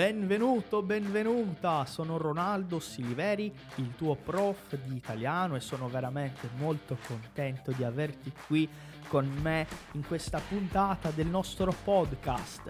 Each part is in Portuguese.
Benvenuto, benvenuta, sono Ronaldo Siliveri, il tuo prof di italiano e sono veramente molto contento di averti qui con me in questa puntata del nostro podcast.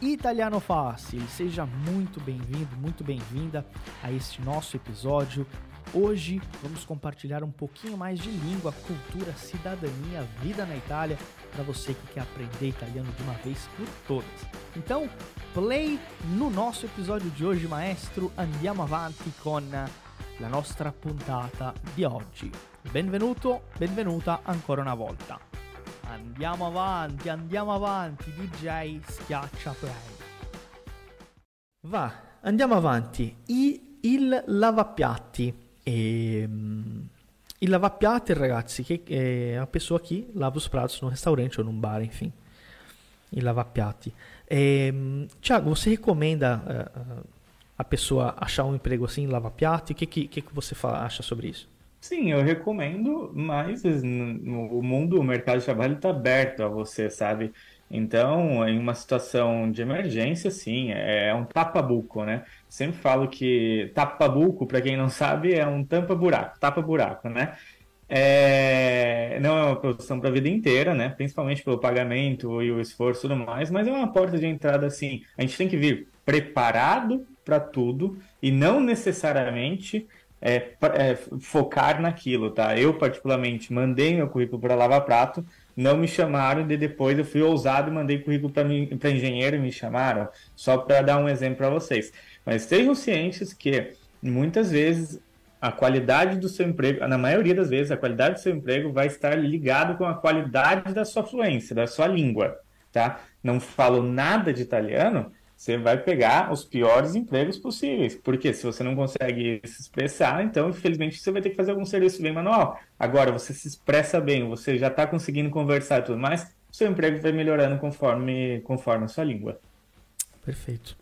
Italiano Fácil, seja muito bem-vindo, muito bem-vinda a este nosso episódio. Hoje vamos compartilhar um pouquinho mais de língua, cultura, cidadania, vida na Itália para você que quer aprender italiano de uma vez por todas. Então, play no nosso episódio de hoje, maestro. Andiamo avanti con la nostra puntata di oggi. Benvenuto, benvenuta ancora una volta. Andiamo avanti, andiamo avanti, DJ schiaccia play. Va, andiamo avanti. I, il lavapiatti. E, il lavapiatti, ragazzi, che é a pessoa que lava os pratos no restaurante ou num bar, enfim. Il lavapiatti. É, Tiago, você recomenda uh, a pessoa achar um emprego assim, lava-piatti? O que, que, que você fala, acha sobre isso? Sim, eu recomendo, mas o mundo, o mercado de trabalho está aberto a você, sabe? Então, em uma situação de emergência, sim, é um tapa-buco, né? Sempre falo que tapa-buco, para quem não sabe, é um tampa-buraco, tapa-buraco, né? É... Não é uma profissão para a vida inteira, né? Principalmente pelo pagamento e o esforço e tudo mais, mas é uma porta de entrada, assim. A gente tem que vir preparado para tudo e não necessariamente é, é, focar naquilo, tá? Eu, particularmente, mandei meu currículo para Lava Prato, não me chamaram e depois eu fui ousado e mandei currículo para engenheiro e me chamaram, só para dar um exemplo para vocês. Mas sejam cientes que muitas vezes a qualidade do seu emprego, na maioria das vezes, a qualidade do seu emprego vai estar ligado com a qualidade da sua fluência, da sua língua, tá? Não falo nada de italiano, você vai pegar os piores empregos possíveis. Porque se você não consegue se expressar, então, infelizmente, você vai ter que fazer algum serviço bem manual. Agora, você se expressa bem, você já está conseguindo conversar e tudo mais, seu emprego vai melhorando conforme, conforme a sua língua. Perfeito.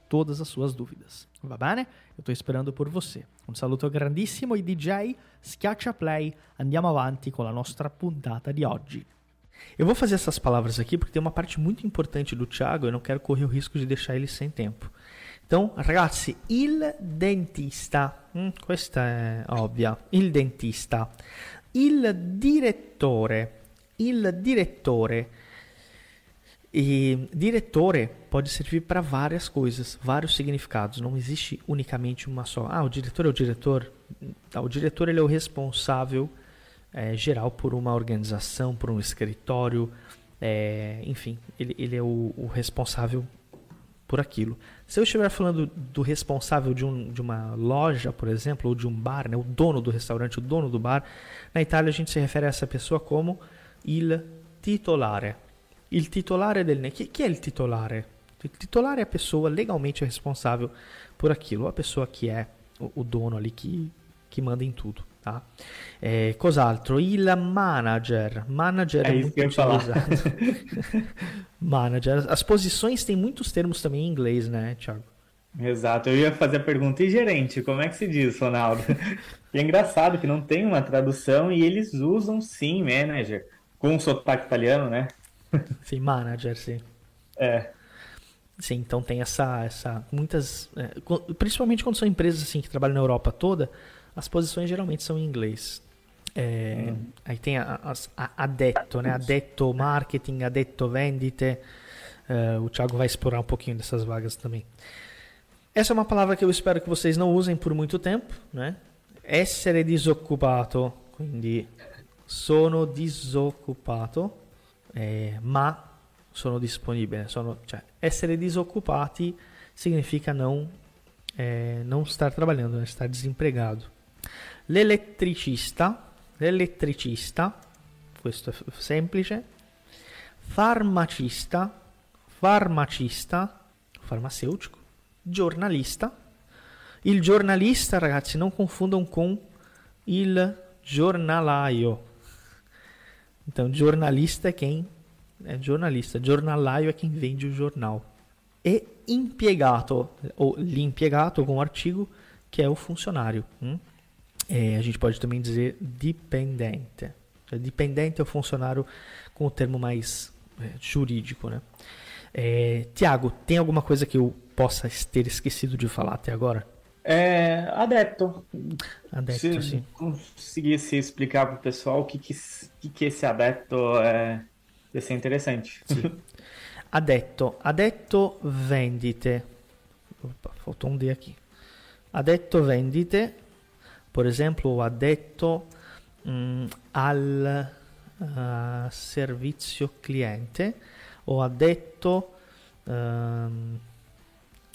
todas as suas dúvidas. Va bene? Eu estou esperando por você. Un saluto grandissimo e DJ, schiaccia play, andiamo avanti con la nostra puntata di oggi. Eu vou fazer essas palavras aqui porque tem uma parte muito importante do Thiago eu não quero correr o risco de deixar ele sem tempo. Então, ragazzi, il dentista, hum, questa è ovvia, il dentista, il direttore, il direttore, e direttore pode servir para várias coisas, vários significados. Não existe unicamente uma só. Ah, o diretor é o diretor. o diretor ele é o responsável é, geral por uma organização, por um escritório, é, enfim, ele, ele é o, o, responsável por aquilo. Se eu estiver falando do responsável de, um, de uma loja, por exemplo, ou de um bar, né, o dono do restaurante, o dono do bar, na Itália a gente se refere a essa pessoa como il titolare. Il titolare del Chi, chi è il titolare? Il titolare é a pessoa legalmente responsável por aquilo, a pessoa que é o, o dono ali que, que manda em tudo. Tá? É, cos'altro? Il manager. Manager é, é muito utilizado. manager. As posições têm muitos termos também em inglês, né, Thiago? Exato. Eu ia fazer a pergunta, e gerente, como é que se diz, Ronaldo? E é engraçado que não tem uma tradução e eles usam sim manager, com sotaque italiano, né? Sim, manager, sim. É. Sim, então tem essa. essa muitas. É, principalmente quando são empresas assim que trabalham na Europa toda, as posições geralmente são em inglês. É, hum. Aí tem a, a, a adetto, né? Adetto marketing, adetto vendite. Uh, o Thiago vai explorar um pouquinho dessas vagas também. Essa é uma palavra que eu espero que vocês não usem por muito tempo, né? Essere disoccupato, quindi sono disoccupato, eh, ma sono disponibile. Sono, cioè, essere disoccupati significa não, eh, não estar trabalhando, né? estar desempregado. L'elettricista, l'elettricista, questo è semplice. Farmacista, farmacista, farmaceutico. Giornalista. Il giornalista, ragazzi, non confundam com il giornalaio. Então, jornalista é quem é jornalista. Giornalaio é quem vende o jornal. E impiegato, ou l'impiegato com artigo, que é o funcionário. Hum? É, a gente pode também dizer dipendente. Dependente é o funcionário com o termo mais é, jurídico, né? É, Tiago, tem alguma coisa que eu possa ter esquecido de falar até agora? É, adepto. Adepto, Se sim. conseguisse explicar para o pessoal o que, que, que esse adepto é, ia ser interessante. Sim. Adetto. Adetto vendite. Opa, faltou um D aqui. Adetto vendite, por exemplo, adetto um, al uh, servizio cliente o adetto um,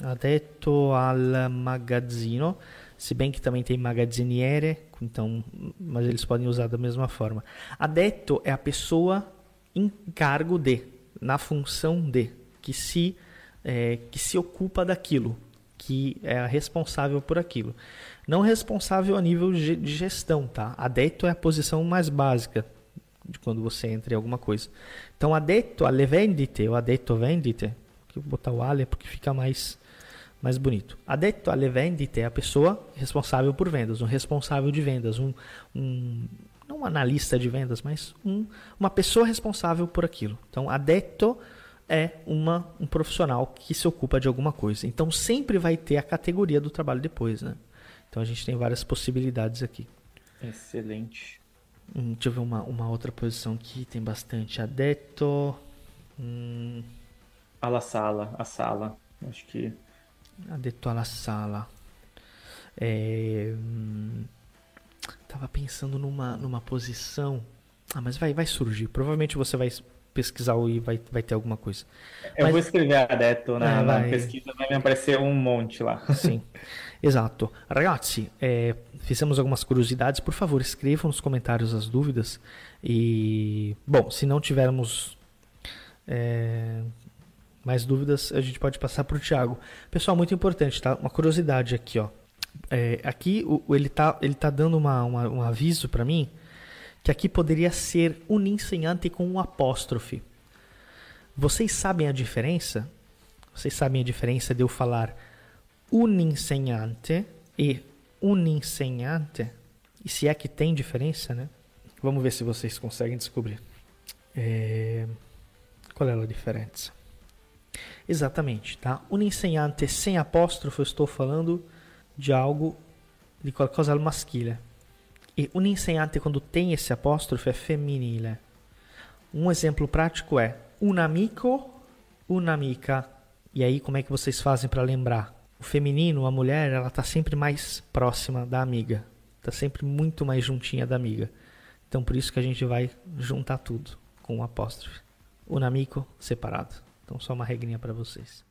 adetto al magazzino, se bem que também tem magazziniere, então, mas eles podem usar da mesma forma. Adetto é a pessoa em cargo de, na função de, que se, é, que se ocupa daquilo, que é responsável por aquilo. Não responsável a nível de gestão, tá? Adetto é a posição mais básica de quando você entra em alguma coisa. Então, adetto alle vendite, ou adetto vendite, vou botar o ale porque fica mais mais bonito. Adetto alle vendite é a pessoa responsável por vendas, um responsável de vendas, um, um não um analista de vendas, mas um, uma pessoa responsável por aquilo. Então, adetto é uma, um profissional que se ocupa de alguma coisa. Então, sempre vai ter a categoria do trabalho depois, né? Então, a gente tem várias possibilidades aqui. Excelente. Hum, deixa eu ver uma, uma outra posição que tem bastante. Adetto. Hum... A sala, a sala. Acho que. Adetto alla sala. É, hum, tava pensando numa, numa posição. Ah, mas vai, vai surgir. Provavelmente você vai pesquisar e vai, vai ter alguma coisa. Eu mas... vou escrever adetto na, ah, na pesquisa, vai me aparecer um monte lá. Sim, exato. Ragazzi, é, fizemos algumas curiosidades. Por favor, escrevam nos comentários as dúvidas. E, bom, se não tivermos é, mais dúvidas, a gente pode passar para o Thiago. Pessoal, muito importante, tá? Uma curiosidade aqui, ó. É, aqui o, ele tá, ele tá dando uma, uma um aviso para mim que aqui poderia ser ensinante com um apóstrofe. Vocês sabem a diferença? Vocês sabem a diferença de eu falar un insegnante e un insegnante? E se é que tem diferença, né? Vamos ver se vocês conseguem descobrir. É... Qual é a diferença? Exatamente, tá? Un insegnante sem apóstrofo, eu estou falando de algo, de qualcosa al maschile. E un insegnante, quando tem esse apóstrofo, é femminile. Um exemplo prático é un amico, un'amica. E aí, como é que vocês fazem para lembrar? O feminino, a mulher, ela está sempre mais próxima da amiga. Está sempre muito mais juntinha da amiga. Então, por isso que a gente vai juntar tudo com o apóstrofe. Un amico separado. Então, só uma regrinha para vocês.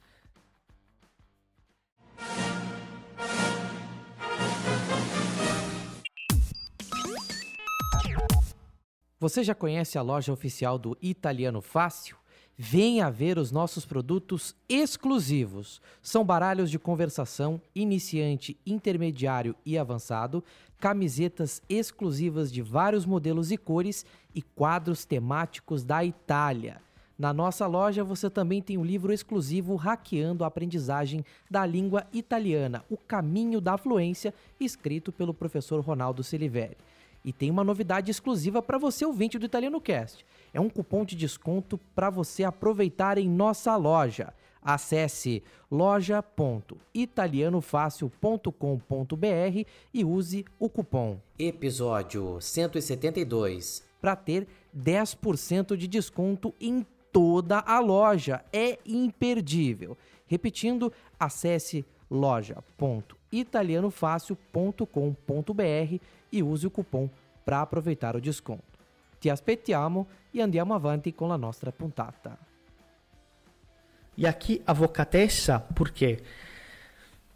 Você já conhece a loja oficial do Italiano Fácil? Venha ver os nossos produtos exclusivos. São baralhos de conversação, iniciante, intermediário e avançado, camisetas exclusivas de vários modelos e cores e quadros temáticos da Itália. Na nossa loja você também tem um livro exclusivo Hackeando a Aprendizagem da Língua Italiana, O Caminho da Fluência, escrito pelo professor Ronaldo Siliveri. E tem uma novidade exclusiva para você ouvinte do Italiano Cast. É um cupom de desconto para você aproveitar em nossa loja. Acesse loja.italianofácil.com.br e use o cupom episódio 172 para ter 10% de desconto em toda a loja. É imperdível. Repetindo, acesse loja.italianofácil.com.br e use o cupom para aproveitar o desconto. Ti aspettiamo e andiamo avanti com a nossa puntata. E aqui avocatessa, por quê?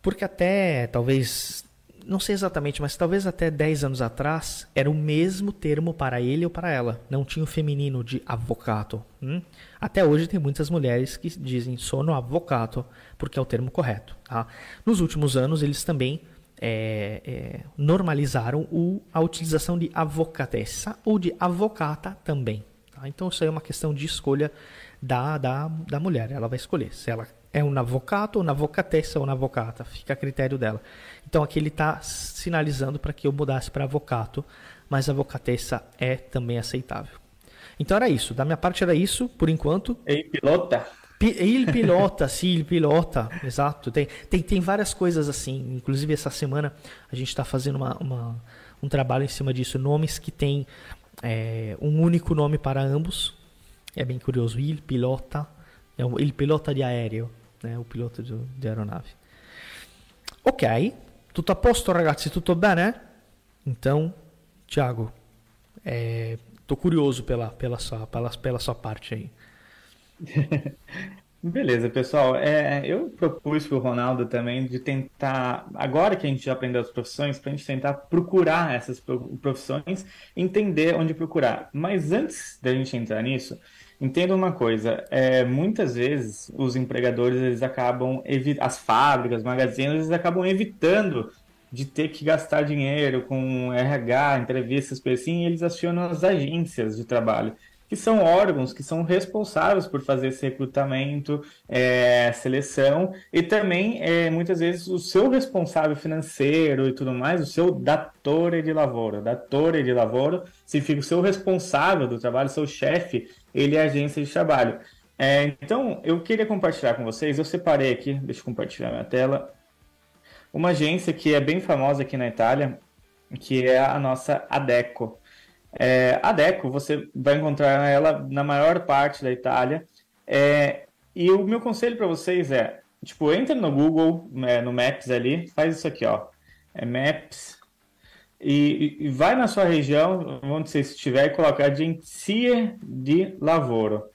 Porque até talvez, não sei exatamente, mas talvez até 10 anos atrás era o mesmo termo para ele ou para ela. Não tinha o feminino de avvocato. Hum? Até hoje tem muitas mulheres que dizem sono avvocato, porque é o termo correto. Tá? Nos últimos anos eles também é, é, normalizaram o, a utilização de avocatessa ou de avocata também. Tá? Então isso aí é uma questão de escolha da, da, da mulher. Ela vai escolher se ela é um avocado ou uma avocatessa ou uma avocata. Fica a critério dela. Então aqui ele está sinalizando para que eu mudasse para avocado, mas avocatessa é também aceitável. Então era isso. Da minha parte era isso, por enquanto. Ei, pilota. Il pilota, sim, il pilota, exato. Tem, tem, tem várias coisas assim. Inclusive, essa semana a gente está fazendo uma, uma, um trabalho em cima disso. Nomes que têm é, um único nome para ambos. É bem curioso. Il pilota, é il pilota de aéreo, né? o piloto de, de aeronave. Ok, tutto a posto ragazzi, tutto bene? Então, Thiago, é, curioso pela, pela, sua, pela, pela sua parte aí. Beleza, pessoal. É, eu propus para o Ronaldo também de tentar, agora que a gente já aprendeu as profissões, para a gente tentar procurar essas profissões, entender onde procurar. Mas antes da gente entrar nisso, entenda uma coisa: é, muitas vezes os empregadores eles acabam as fábricas, magazines, eles acabam evitando de ter que gastar dinheiro com RH, entrevistas, assim, e eles acionam as agências de trabalho que são órgãos que são responsáveis por fazer esse recrutamento, é, seleção, e também, é, muitas vezes, o seu responsável financeiro e tudo mais, o seu datore de lavoro. Datore de lavoro significa o seu responsável do trabalho, seu chefe, ele é agência de trabalho. É, então, eu queria compartilhar com vocês, eu separei aqui, deixa eu compartilhar minha tela, uma agência que é bem famosa aqui na Itália, que é a nossa Adeco. É, a Deco, você vai encontrar ela na maior parte da Itália. É, e o meu conselho para vocês é, tipo, entra no Google, né, no Maps ali, faz isso aqui, ó. É Maps. E, e vai na sua região, onde você estiver, e coloca Agência de Lavoro.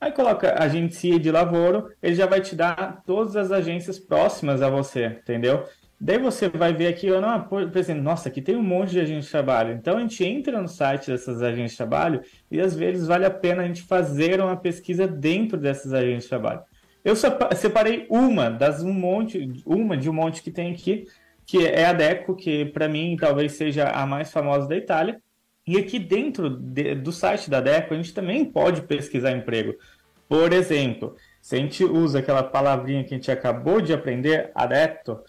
Aí coloca Agência de Lavoro, ele já vai te dar todas as agências próximas a você, entendeu? Daí você vai ver aqui, eu não, por exemplo, nossa, aqui tem um monte de agentes de trabalho. Então a gente entra no site dessas agências de trabalho e às vezes vale a pena a gente fazer uma pesquisa dentro dessas agências de trabalho. Eu separei uma das um monte, uma de um monte que tem aqui, que é a Deco, que para mim talvez seja a mais famosa da Itália. E aqui dentro de, do site da Deco a gente também pode pesquisar emprego. Por exemplo, se a gente usa aquela palavrinha que a gente acabou de aprender, adepto,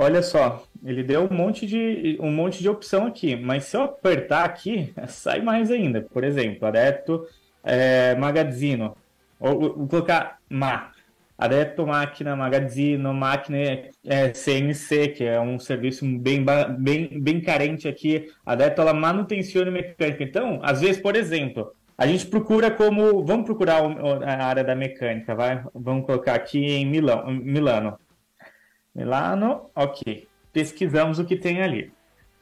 Olha só, ele deu um monte de um monte de opção aqui, mas se eu apertar aqui, sai mais ainda. Por exemplo, adepto é, magazino. Ou vou colocar ma. Adepto máquina, magazino, máquina é, CNC, que é um serviço bem, bem, bem carente aqui. Adepto alla manutenzione mecânica. Então, às vezes, por exemplo, a gente procura como. Vamos procurar a área da mecânica, vai? Vamos colocar aqui em Milão, Milano. Milano, ok. Pesquisamos o que tem ali.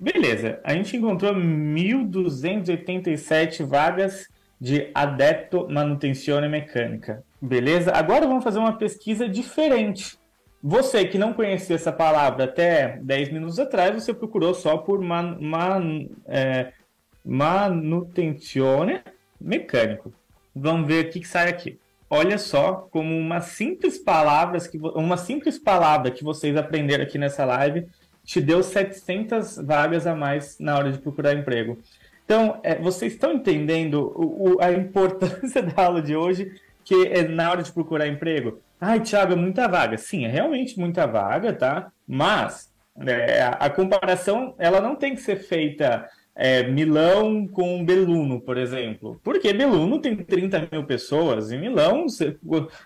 Beleza, a gente encontrou 1.287 vagas de adepto manutenzione mecânica. Beleza? Agora vamos fazer uma pesquisa diferente. Você que não conhecia essa palavra até 10 minutos atrás, você procurou só por man, man, é, manutenzione mecânico. Vamos ver o que, que sai aqui. Olha só como uma simples palavras que uma simples palavra que vocês aprenderam aqui nessa live te deu 700 vagas a mais na hora de procurar emprego. Então, é, vocês estão entendendo o, o, a importância da aula de hoje, que é na hora de procurar emprego? Ai, Thiago, é muita vaga. Sim, é realmente muita vaga, tá? Mas é, a, comparação, ela não tem que ser feita é, Milão com Beluno, por exemplo. Porque Beluno tem 30 mil pessoas, e Milão,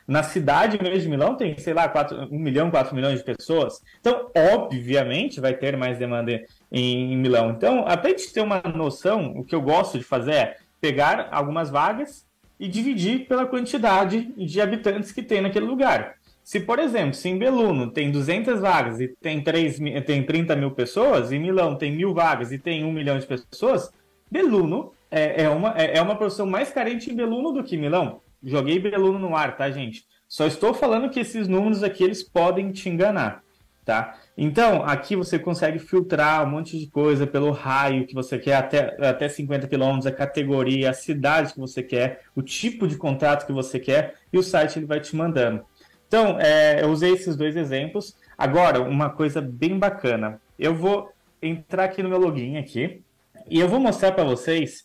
na cidade mesmo de Milão, tem, sei lá, 4, 1 milhão, 4 milhões de pessoas. Então, obviamente, vai ter mais demanda em, em Milão. Então, até de ter uma noção, o que eu gosto de fazer é pegar algumas vagas e dividir pela quantidade de habitantes que tem naquele lugar. Se, por exemplo, se em Beluno tem 200 vagas e tem, 3, tem 30 mil pessoas, em Milão tem mil vagas e tem 1 milhão de pessoas, Beluno é, é, uma, é, é uma profissão mais carente em Beluno do que Milão. Joguei Beluno no ar, tá, gente? Só estou falando que esses números aqui eles podem te enganar, tá? Então, aqui você consegue filtrar um monte de coisa pelo raio que você quer, até, até 50 quilômetros, a categoria, a cidade que você quer, o tipo de contrato que você quer, e o site ele vai te mandando. Então, é, eu usei esses dois exemplos. Agora, uma coisa bem bacana. Eu vou entrar aqui no meu login aqui e eu vou mostrar para vocês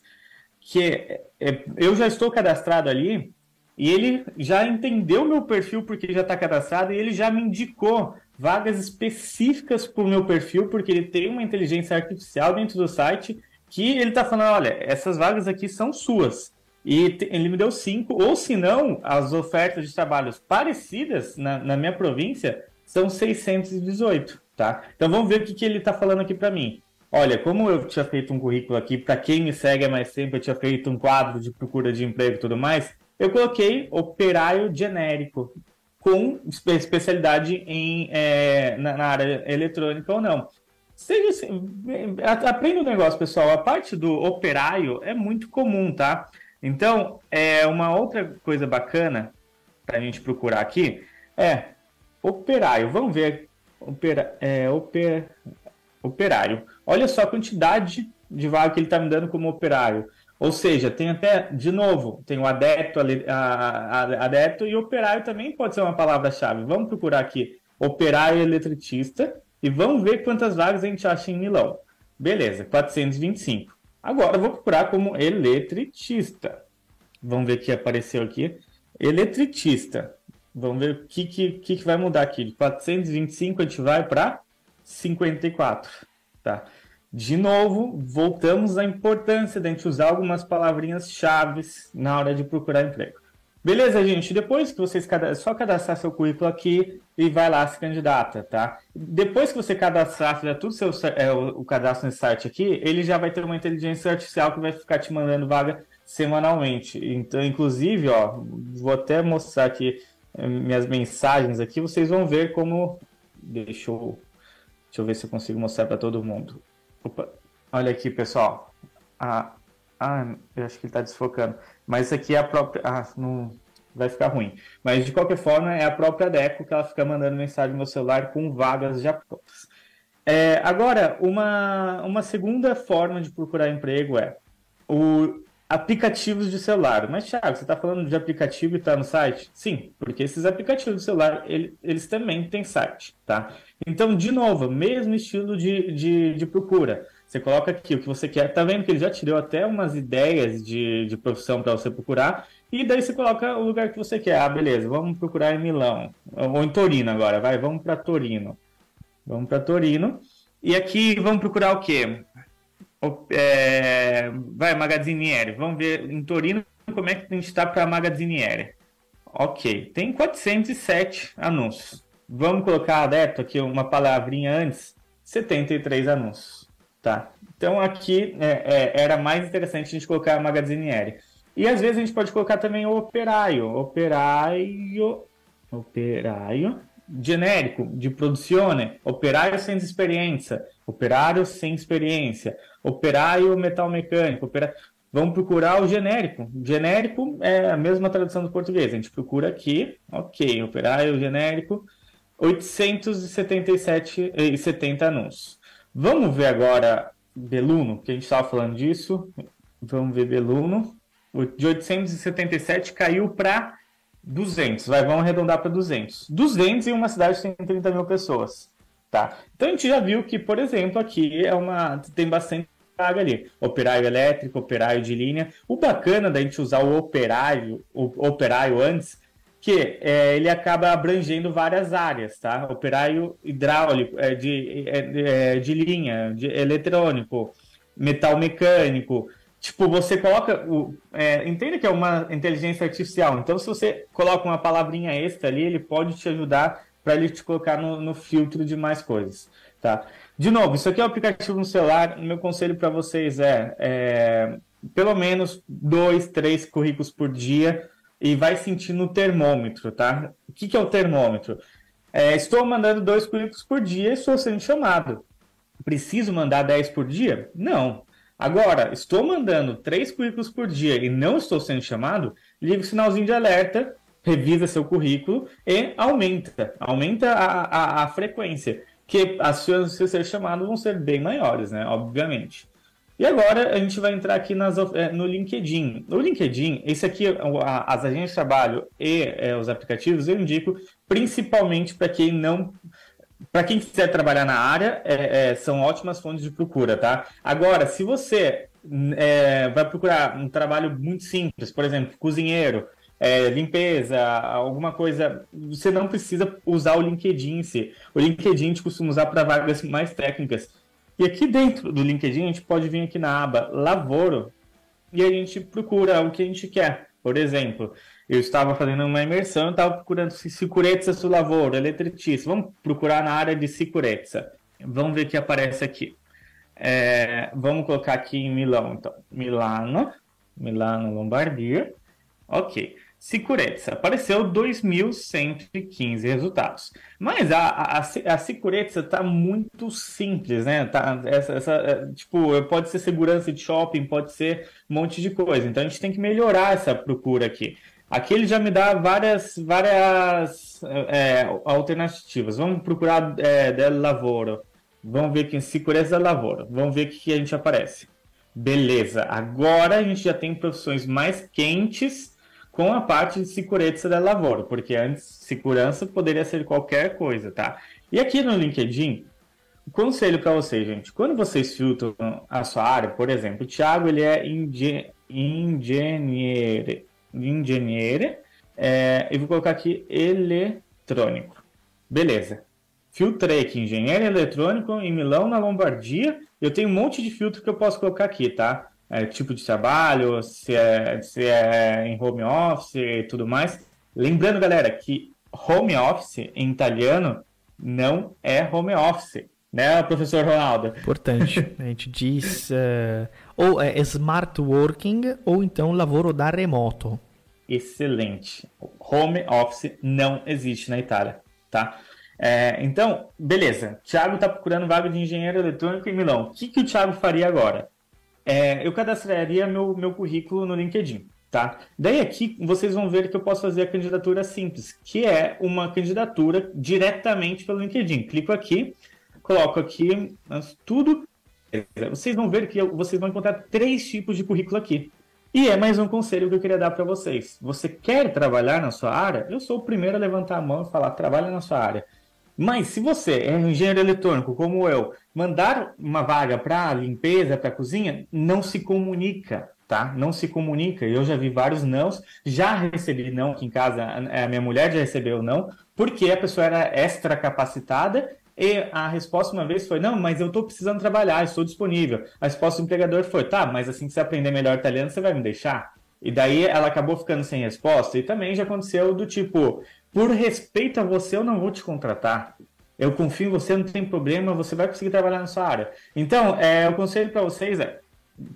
que é, eu já estou cadastrado ali e ele já entendeu meu perfil porque já está cadastrado e ele já me indicou vagas específicas para o meu perfil porque ele tem uma inteligência artificial dentro do site que ele está falando, olha, essas vagas aqui são suas. E ele me deu cinco, ou se não, as ofertas de trabalhos parecidas na, na minha província são 618, tá? Então vamos ver o que, que ele está falando aqui para mim. Olha, como eu tinha feito um currículo aqui, para quem me segue há mais tempo, eu tinha feito um quadro de procura de emprego e tudo mais, eu coloquei operário genérico, com especialidade em, é, na, na, área eletrônica ou não. Seja assim, aprenda o um negócio, pessoal. A parte do operário é muito comum, tá? Então, é uma outra coisa bacana para a gente procurar aqui é operário. Vamos ver opera, é, oper, operário. Olha só a quantidade de vaga que ele está me dando como operário. Ou seja, tem até, de novo, tem o adepto, a, a, adepto e operário também pode ser uma palavra-chave. Vamos procurar aqui operário eletricista e vamos ver quantas vagas a gente acha em Milão. Beleza, 425. Agora vou procurar como eletricista. Vamos ver o que apareceu aqui. Eletricista. Vamos ver o que, que, que vai mudar aqui. De 425 a gente vai para 54. Tá? De novo, voltamos à importância de a gente usar algumas palavrinhas chaves na hora de procurar emprego. Beleza, gente? Depois que vocês é só cadastrar seu currículo aqui e vai lá se candidata, tá? Depois que você cadastrar, fizer tudo seu, é, o, o cadastro nesse site aqui, ele já vai ter uma inteligência artificial que vai ficar te mandando vaga semanalmente. Então, inclusive, ó, vou até mostrar aqui eh, minhas mensagens aqui, vocês vão ver como. Deixa eu, deixa eu ver se eu consigo mostrar para todo mundo. Opa, olha aqui, pessoal. Ah, ah, eu acho que ele está desfocando. Mas isso aqui é a própria. Ah, não vai ficar ruim. Mas de qualquer forma, é a própria Deco que ela fica mandando mensagem no meu celular com vagas já prontas. É, agora, uma, uma segunda forma de procurar emprego é o aplicativos de celular. Mas, Thiago, você está falando de aplicativo e está no site? Sim, porque esses aplicativos de celular, ele, eles também têm site, tá? Então, de novo, mesmo estilo de, de, de procura. Você coloca aqui o que você quer. Tá vendo que ele já te deu até umas ideias de, de profissão para você procurar. E daí você coloca o lugar que você quer. Ah, beleza, vamos procurar em Milão. Ou em Torino agora, vai, vamos para Torino. Vamos para Torino. E aqui vamos procurar o quê? É, vai, Magazziniere. Vamos ver em Torino como é que a gente está para Magazziniere. Ok, tem 407 anúncios. Vamos colocar adepto aqui uma palavrinha antes. 73 anúncios. Tá? Então aqui é, é, era mais interessante a gente colocar a Magazziniere. E às vezes a gente pode colocar também o operário. Operário. Operário genérico de produzione, operário sem experiência, operário sem experiência, operário metal mecânico, operário... vamos procurar o genérico. Genérico é a mesma tradução do português. A gente procura aqui, ok, operário genérico, 877 e 70 anúncios. Vamos ver agora Beluno, que a gente estava falando disso. Vamos ver Beluno. De 877 caiu para 200, vai, vamos arredondar para 200. 200 em uma cidade tem 30 mil pessoas, tá? Então a gente já viu que, por exemplo, aqui é uma tem bastante vaga ali. Operário elétrico, operário de linha. O bacana da gente usar o operário, o operário antes, que é, ele acaba abrangendo várias áreas, tá? Operário hidráulico, é, de, é, é de linha, de eletrônico, metal mecânico. Tipo, você coloca. O, é, entenda que é uma inteligência artificial. Então, se você coloca uma palavrinha extra ali, ele pode te ajudar para ele te colocar no, no, filtro de mais coisas. Tá? De novo, isso aqui é um aplicativo no celular. Meu conselho para vocês é, é pelo menos dois, três currículos por dia e vai sentindo o termômetro, tá? O que, que é o termômetro? É, estou mandando dois currículos por dia e estou sendo chamado. Preciso mandar 10 por dia? Não. Agora, estou mandando três currículos por dia e não estou sendo chamado, liga o sinalzinho de alerta, revisa seu currículo e aumenta, aumenta a, a, a frequência, que as chances de ser chamado vão ser bem maiores, né? Obviamente. E agora a gente vai entrar aqui nas, é, no LinkedIn. No LinkedIn, esse aqui, as agências de trabalho e é, os aplicativos, eu indico principalmente para quem não para quem quiser trabalhar na área, é, é, são ótimas fontes de procura, tá? Agora, se você é, vai procurar um trabalho muito simples, por exemplo, cozinheiro, é, limpeza, alguma coisa, você não precisa usar o LinkedIn em si. O LinkedIn a gente costuma usar para vagas mais técnicas. E aqui dentro do LinkedIn, a gente pode vir aqui na aba Lavoro e a gente procura o que a gente quer. Por exemplo, eu estava fazendo uma imersão, estava procurando sicurezza sul lavoro, eletricista. Vamos procurar na área de sicurezza. Vamos ver o que aparece aqui. É, vamos colocar aqui em Milão, então. Milano, Milano, Lombardia. Ok. Sicurezza. Apareceu 2.115 resultados. Mas a, a, a está muito simples, né? Tá, essa, essa, é, tipo, pode ser segurança de shopping, pode ser um monte de coisa. Então a gente tem que melhorar essa procura aqui. Aqui ele já me dá várias, várias é, alternativas. Vamos procurar é, del lavoro. Vamos ver em segurança lavoro. Vamos ver o que a gente aparece. Beleza. Agora a gente já tem profissões mais quentes com a parte de segurança del lavoro, porque antes segurança poderia ser qualquer coisa, tá? E aqui no LinkedIn, conselho para vocês, gente, quando vocês filtram a sua área, por exemplo, o Thiago ele é engenheiro engenheiro. É, e vou colocar aqui eletrônico. Beleza. Filtrei aqui engenheiro eletrônico em Milão, na Lombardia. Eu tenho um monte de filtro que eu posso colocar aqui, tá? É, tipo de trabalho, se é, se é em home office e tudo mais. Lembrando, galera, que home office em italiano não é home office, né, professor Ronaldo? Importante. A gente diz uh, ou é smart working ou então lavoro da remoto excelente. Home office não existe na Itália, tá? É, então, beleza. Thiago está procurando vaga de engenheiro eletrônico em Milão. O que, que o Thiago faria agora? É, eu cadastraria meu, meu currículo no LinkedIn, tá? Daí aqui vocês vão ver que eu posso fazer a candidatura simples, que é uma candidatura diretamente pelo LinkedIn. Clico aqui, coloco aqui tudo. Vocês vão ver que vocês vão encontrar três tipos de currículo aqui. E é mais um conselho que eu queria dar para vocês. Você quer trabalhar na sua área? Eu sou o primeiro a levantar a mão e falar: trabalha na sua área. Mas se você é um engenheiro eletrônico como eu, mandar uma vaga para limpeza, para cozinha, não se comunica, tá? Não se comunica. Eu já vi vários nãos, já recebi não aqui em casa, a minha mulher já recebeu não, porque a pessoa era extra capacitada e a resposta uma vez foi: não, mas eu estou precisando trabalhar, estou disponível. A resposta do empregador foi: tá, mas assim que você aprender melhor italiano, você vai me deixar? E daí ela acabou ficando sem resposta. E também já aconteceu do tipo: por respeito a você, eu não vou te contratar. Eu confio em você, não tem problema, você vai conseguir trabalhar na sua área. Então, é, o conselho para vocês é: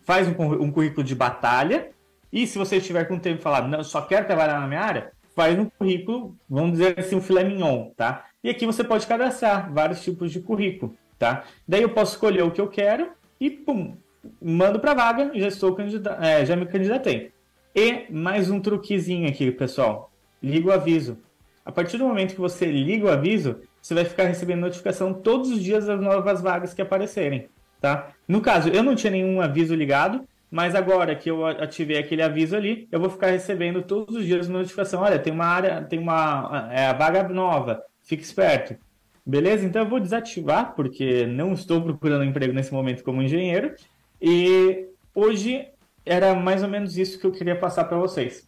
faz um, um, currículo de batalha. E se você estiver com tempo e falar, não, só quero trabalhar na minha área, faz um currículo, vamos dizer assim, um filé mignon, tá? E aqui você pode cadastrar vários tipos de currículo, tá? Daí eu posso escolher o que eu quero e, pum, mando para vaga, já estou é, já me candidatei. E mais um truquezinho aqui, pessoal. Liga o aviso. A partir do momento que você liga o aviso, você vai ficar recebendo notificação todos os dias das novas vagas que aparecerem, tá? No caso, eu não tinha nenhum aviso ligado, mas agora que eu ativei aquele aviso ali, eu vou ficar recebendo todos os dias notificação. Olha, tem uma área, tem uma é, vaga nova fique esperto. Beleza? Então eu vou desativar, porque não estou procurando emprego nesse momento como engenheiro. E hoje era mais ou menos isso que eu queria passar para vocês.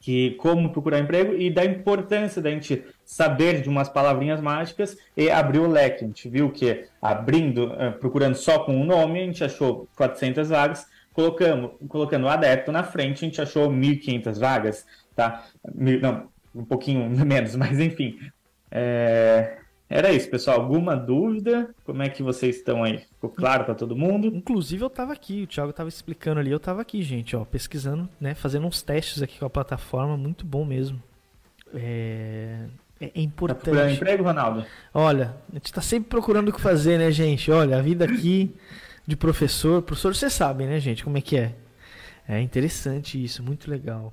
que como procurar emprego e da importância da gente saber de umas palavrinhas mágicas e abrir o leque. A gente viu que abrindo, eh, procurando só com o um nome, a gente achou 400 vagas, colocamos, colocando o adepto na frente, a gente achou 1.500 vagas, tá? Não, um pouquinho menos, mas enfim. É... Era isso, pessoal. Alguma dúvida? Como é que vocês estão aí? Ficou claro para todo mundo? Inclusive eu estava aqui, o Thiago estava explicando ali, eu estava aqui, gente, ó, pesquisando, né, fazendo uns testes aqui com a plataforma, muito bom mesmo. É, é, é importante. Tá procurando emprego, Ronaldo? Olha, a gente está sempre procurando o que fazer, né, gente? Olha, a vida aqui de professor, professor, vocês sabem, né, gente, como é que é? É interessante isso, muito legal.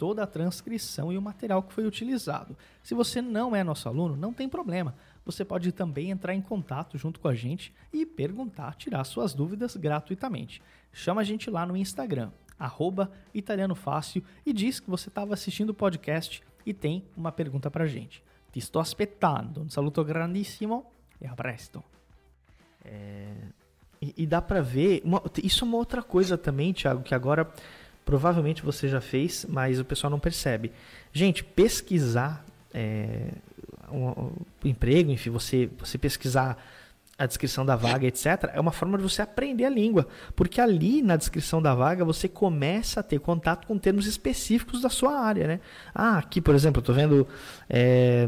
toda a transcrição e o material que foi utilizado. Se você não é nosso aluno, não tem problema. Você pode também entrar em contato junto com a gente e perguntar, tirar suas dúvidas gratuitamente. Chama a gente lá no Instagram, arroba e diz que você estava assistindo o podcast e tem uma pergunta para a gente. Ti estou aspettando. Um saluto grandissimo e a presto. É... E, e, dá para ver. Uma, isso é uma outra coisa também, Thiago, que agora Provavelmente você já fez, mas o pessoal não percebe. Gente, pesquisar é, um, um emprego, enfim, você, você pesquisar a descrição da vaga, etc., é uma forma de você aprender a língua. Porque ali na descrição da vaga você começa a ter contato com termos específicos da sua área. Né? Ah, aqui, por exemplo, eu estou vendo é,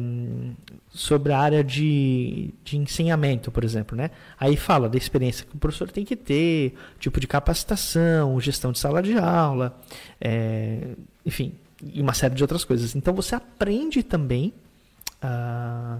sobre a área de, de ensinamento, por exemplo. Né? Aí fala da experiência que o professor tem que ter, tipo de capacitação, gestão de sala de aula, é, enfim, e uma série de outras coisas. Então você aprende também ah,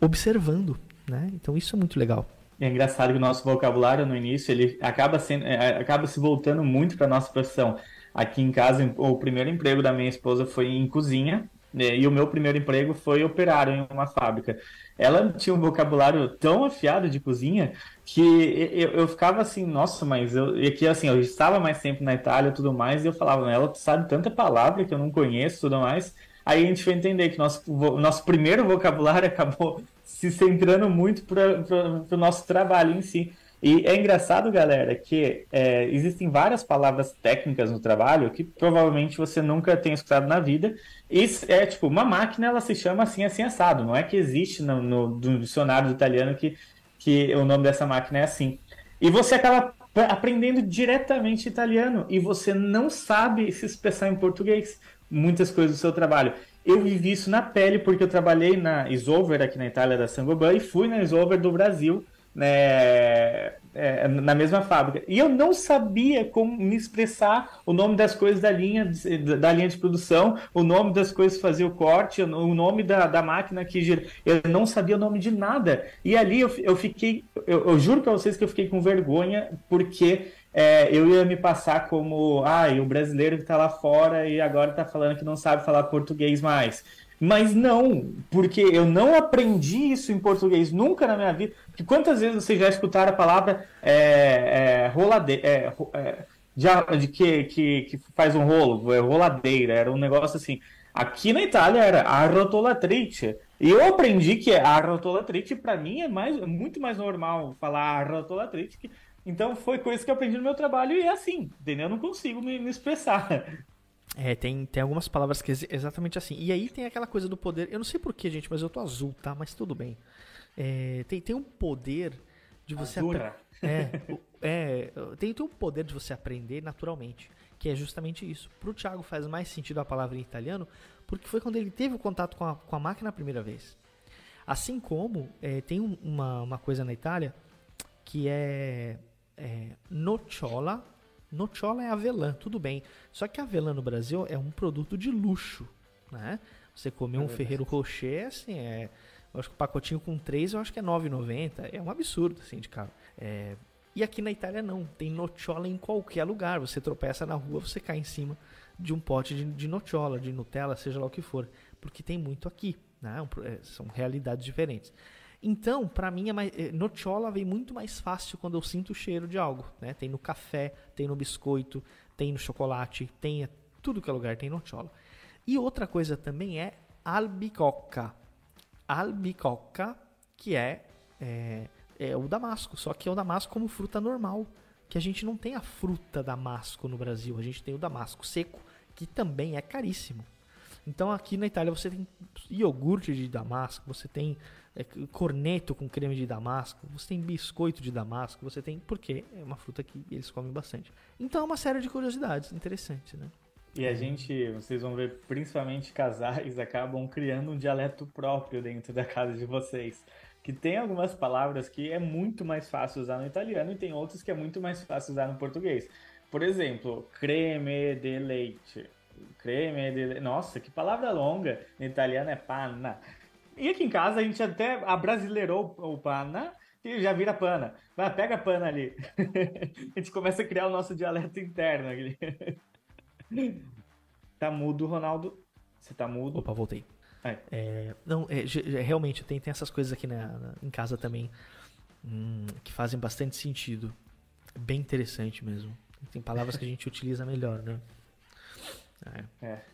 observando né? Então isso é muito legal. É engraçado que o nosso vocabulário no início ele acaba sendo, é, acaba se voltando muito para nossa profissão. Aqui em casa, o primeiro emprego da minha esposa foi em cozinha né? e o meu primeiro emprego foi operário em uma fábrica. Ela tinha um vocabulário tão afiado de cozinha que eu, eu ficava assim, nossa, mas eu e aqui assim, eu estava mais tempo na Itália e tudo mais, e eu falava, ela sabe tanta palavra que eu não conheço tudo mais. Aí a gente foi entender que nosso, nosso primeiro vocabulário acabou se centrando muito para o nosso trabalho em si. E é engraçado, galera, que é, existem várias palavras técnicas no trabalho que provavelmente você nunca tem escutado na vida. Isso é tipo, uma máquina ela se chama assim, assim, assado. Não é que existe no, no, no dicionário italiano que, que o nome dessa máquina é assim. E você acaba aprendendo diretamente italiano e você não sabe se expressar em português muitas coisas do seu trabalho. Eu vivi isso na pele porque eu trabalhei na Isover aqui na Itália da Sangoban e fui na Isover do Brasil né, é, na mesma fábrica. E eu não sabia como me expressar o nome das coisas da linha de, da linha de produção, o nome das coisas que fazia o corte, o nome da, da máquina que gira. Eu não sabia o nome de nada. E ali eu, eu fiquei, eu, eu juro para vocês que eu fiquei com vergonha porque é, eu ia me passar como, ah, o brasileiro que está lá fora e agora está falando que não sabe falar português mais. Mas não, porque eu não aprendi isso em português nunca na minha vida. Porque quantas vezes vocês já escutaram a palavra é, é, roladeira, é, é, de, de que, que, que, faz um rolo, é roladeira, era um negócio assim. Aqui na Itália era arrotolatrice. E eu aprendi que arrotolatrice, para mim, é mais, muito mais normal falar arrotolatrice que então foi coisa que eu aprendi no meu trabalho e é assim, entendeu? Eu não consigo me, me expressar. É, tem, tem algumas palavras que é exatamente assim. E aí tem aquela coisa do poder. Eu não sei porquê, gente, mas eu tô azul, tá? Mas tudo bem. É, tem, tem um poder de você aprender. É, é, tem, tem um poder de você aprender naturalmente. Que é justamente isso. Pro Thiago faz mais sentido a palavra em italiano, porque foi quando ele teve o contato com a, com a máquina a primeira vez. Assim como é, tem uma, uma coisa na Itália que é é. Nocciola é avelã, tudo bem. Só que avelã no Brasil é um produto de luxo, né? Você comer é um Ferreiro Rocher, assim, é Eu acho que o pacotinho com três eu acho que é 9,90. É um absurdo, assim, de caro. É... E aqui na Itália não. Tem nocciola em qualquer lugar. Você tropeça na rua, você cai em cima de um pote de, de nocciola, de Nutella, seja lá o que for. Porque tem muito aqui. Né? É, são realidades diferentes. Então, para mim, é mais, é, vem muito mais fácil quando eu sinto o cheiro de algo. Né? Tem no café, tem no biscoito, tem no chocolate, tem tudo que é lugar tem nocciola. E outra coisa também é albicocca. Albicocca, que é, é, é o damasco, só que é o damasco como fruta normal. Que a gente não tem a fruta damasco no Brasil, a gente tem o damasco seco, que também é caríssimo. Então aqui na Itália você tem iogurte de damasco, você tem é, corneto com creme de damasco, você tem biscoito de damasco, você tem. Porque é uma fruta que eles comem bastante. Então é uma série de curiosidades interessantes, né? E a gente, vocês vão ver, principalmente casais acabam criando um dialeto próprio dentro da casa de vocês. Que tem algumas palavras que é muito mais fácil usar no italiano e tem outras que é muito mais fácil usar no português. Por exemplo, creme de leite. Creme de. Nossa, que palavra longa. No italiano é panna. E aqui em casa a gente até abrasileirou o pana e já vira pana. Vai, pega a pana ali. a gente começa a criar o nosso dialeto interno ali. tá mudo, Ronaldo? Você tá mudo? Opa, voltei. É. É, não, é, realmente, tem, tem essas coisas aqui na, na em casa também hum, que fazem bastante sentido. Bem interessante mesmo. Tem palavras que a gente utiliza melhor, né? É. é.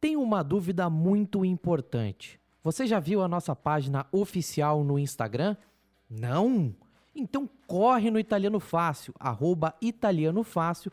Tem uma dúvida muito importante. Você já viu a nossa página oficial no Instagram? Não? Então corre no Italiano Fácil, arroba Italiano Fácil,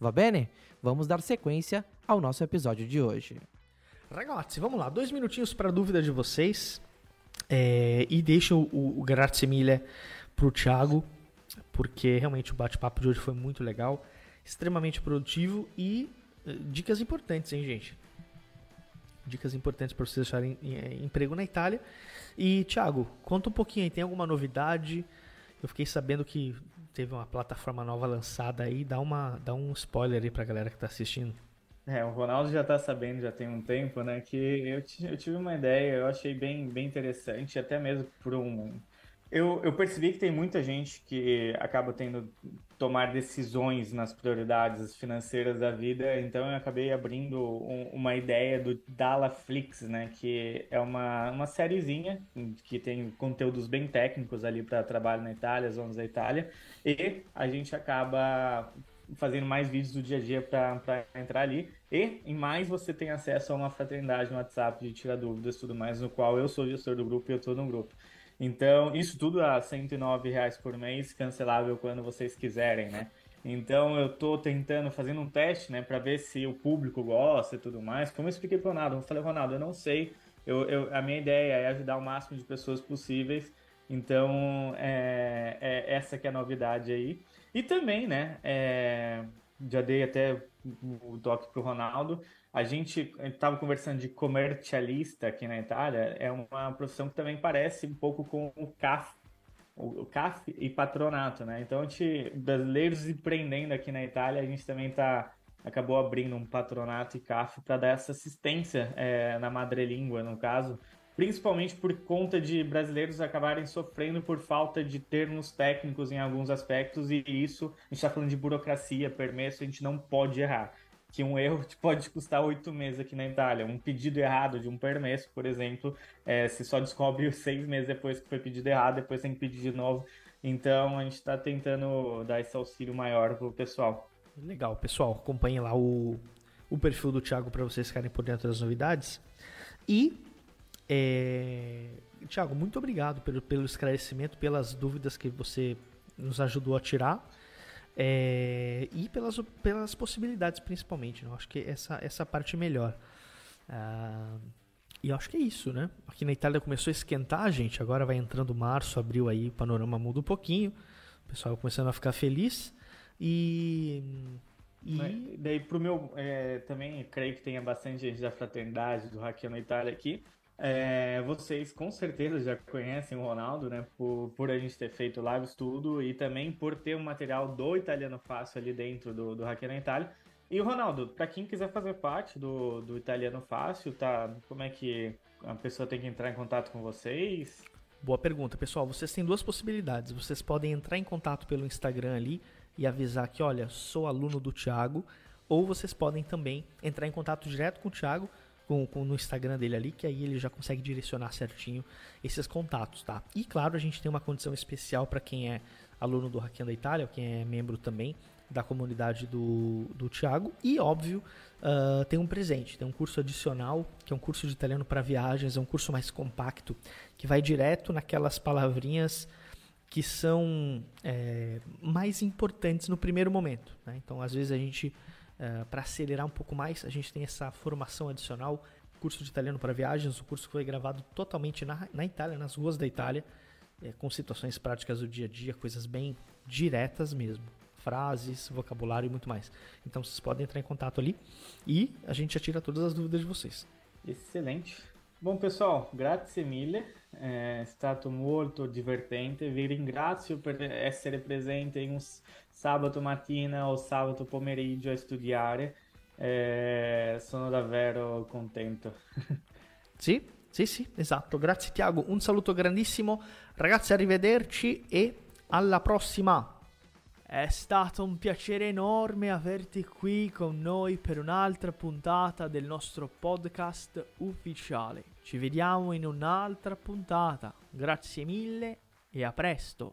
Va bene? Vamos dar sequência ao nosso episódio de hoje. Ragazzi, vamos lá. Dois minutinhos para dúvida de vocês. É, e deixo o, o grazie mille pro Thiago, porque realmente o bate-papo de hoje foi muito legal, extremamente produtivo e uh, dicas importantes, hein, gente? Dicas importantes para vocês acharem é, emprego na Itália. E, Thiago, conta um pouquinho aí, tem alguma novidade? Eu fiquei sabendo que teve uma plataforma nova lançada aí, dá, uma, dá um spoiler aí pra galera que tá assistindo. É, o Ronaldo já tá sabendo, já tem um tempo, né, que eu, eu tive uma ideia, eu achei bem, bem interessante, até mesmo por um, eu, eu percebi que tem muita gente que acaba tendo tomar decisões nas prioridades financeiras da vida, então eu acabei abrindo um, uma ideia do Dalaflix, né, que é uma, uma sériezinha que tem conteúdos bem técnicos ali para trabalho na Itália, zonas da Itália, e a gente acaba fazendo mais vídeos do dia a dia para entrar ali. E em mais você tem acesso a uma fraternidade no WhatsApp de tirar dúvidas e tudo mais, no qual eu sou gestor do grupo e eu estou no grupo. Então, isso tudo a 109 reais por mês, cancelável quando vocês quiserem, né? Então, eu tô tentando, fazendo um teste, né, para ver se o público gosta e tudo mais. Como eu expliquei pro Ronaldo, eu falei, Ronaldo, eu não sei, eu, eu, a minha ideia é ajudar o máximo de pessoas possíveis. Então, é, é essa que é a novidade aí. E também, né, é, já dei até o toque pro Ronaldo, a gente estava conversando de comercialista aqui na Itália, é uma profissão que também parece um pouco com o CAF, o CAF e patronato, né? Então, a gente, brasileiros empreendendo aqui na Itália, a gente também tá, acabou abrindo um patronato e CAF para dar essa assistência é, na madrelíngua, no caso, principalmente por conta de brasileiros acabarem sofrendo por falta de termos técnicos em alguns aspectos, e isso, a gente está falando de burocracia, permesso, a gente não pode errar que um erro pode custar oito meses aqui na Itália. Um pedido errado de um permesso, por exemplo, é, se só descobre seis meses depois que foi pedido errado, depois tem que pedir de novo. Então a gente está tentando dar esse auxílio maior para o pessoal. Legal, pessoal, acompanhe lá o, o perfil do Thiago para vocês ficarem por dentro das novidades. E, é... Thiago, muito obrigado pelo, pelo esclarecimento, pelas dúvidas que você nos ajudou a tirar. É, e pelas, pelas possibilidades, principalmente. Né? Acho que essa, essa parte é melhor. Uh, e acho que é isso, né? Aqui na Itália começou a esquentar, gente. Agora vai entrando março, abril aí, o panorama muda um pouquinho. O pessoal começando a ficar feliz. E. E daí pro meu. É, também creio que tenha bastante gente da fraternidade do Hackeando na Itália aqui. É, vocês com certeza já conhecem o Ronaldo, né? Por, por a gente ter feito lives tudo e também por ter um material do Italiano Fácil ali dentro do, do Hackeando na Itália. E o Ronaldo, para quem quiser fazer parte do, do Italiano Fácil, tá? Como é que a pessoa tem que entrar em contato com vocês? Boa pergunta, pessoal. Vocês têm duas possibilidades. Vocês podem entrar em contato pelo Instagram ali e avisar que, olha, sou aluno do Thiago, ou vocês podem também entrar em contato direto com o Thiago com, com, no Instagram dele ali, que aí ele já consegue direcionar certinho esses contatos, tá? E claro, a gente tem uma condição especial para quem é aluno do Hackeando da Itália, ou quem é membro também da comunidade do, do Thiago. E, óbvio, uh, tem um presente, tem um curso adicional, que é um curso de italiano para viagens, é um curso mais compacto, que vai direto naquelas palavrinhas que são é, mais importantes no primeiro momento. Né? Então, às vezes, a gente, eh, para acelerar um pouco mais, a gente tem essa formação adicional, curso de italiano para viagens, o curso que foi gravado totalmente na, na Itália, nas ruas da Itália, é, com situações práticas do dia a dia, coisas bem diretas mesmo frases, vocabulário e muito mais. Então vocês podem entrar em contato ali e a gente já tira todas as dúvidas de vocês. Excelente. Bom pessoal, grazie mille, è stato molto divertente, vi ringrazio per essere presente in un sabato mattina o sabato pomeriggio a studiare, eh, sono davvero contento. sì, sì, sì, esatto, grazie Tiago, un saluto grandissimo, ragazzi arrivederci e alla prossima! È stato un piacere enorme averti qui con noi per un'altra puntata del nostro podcast ufficiale. Ci vediamo in un'altra puntata. Grazie mille e a presto.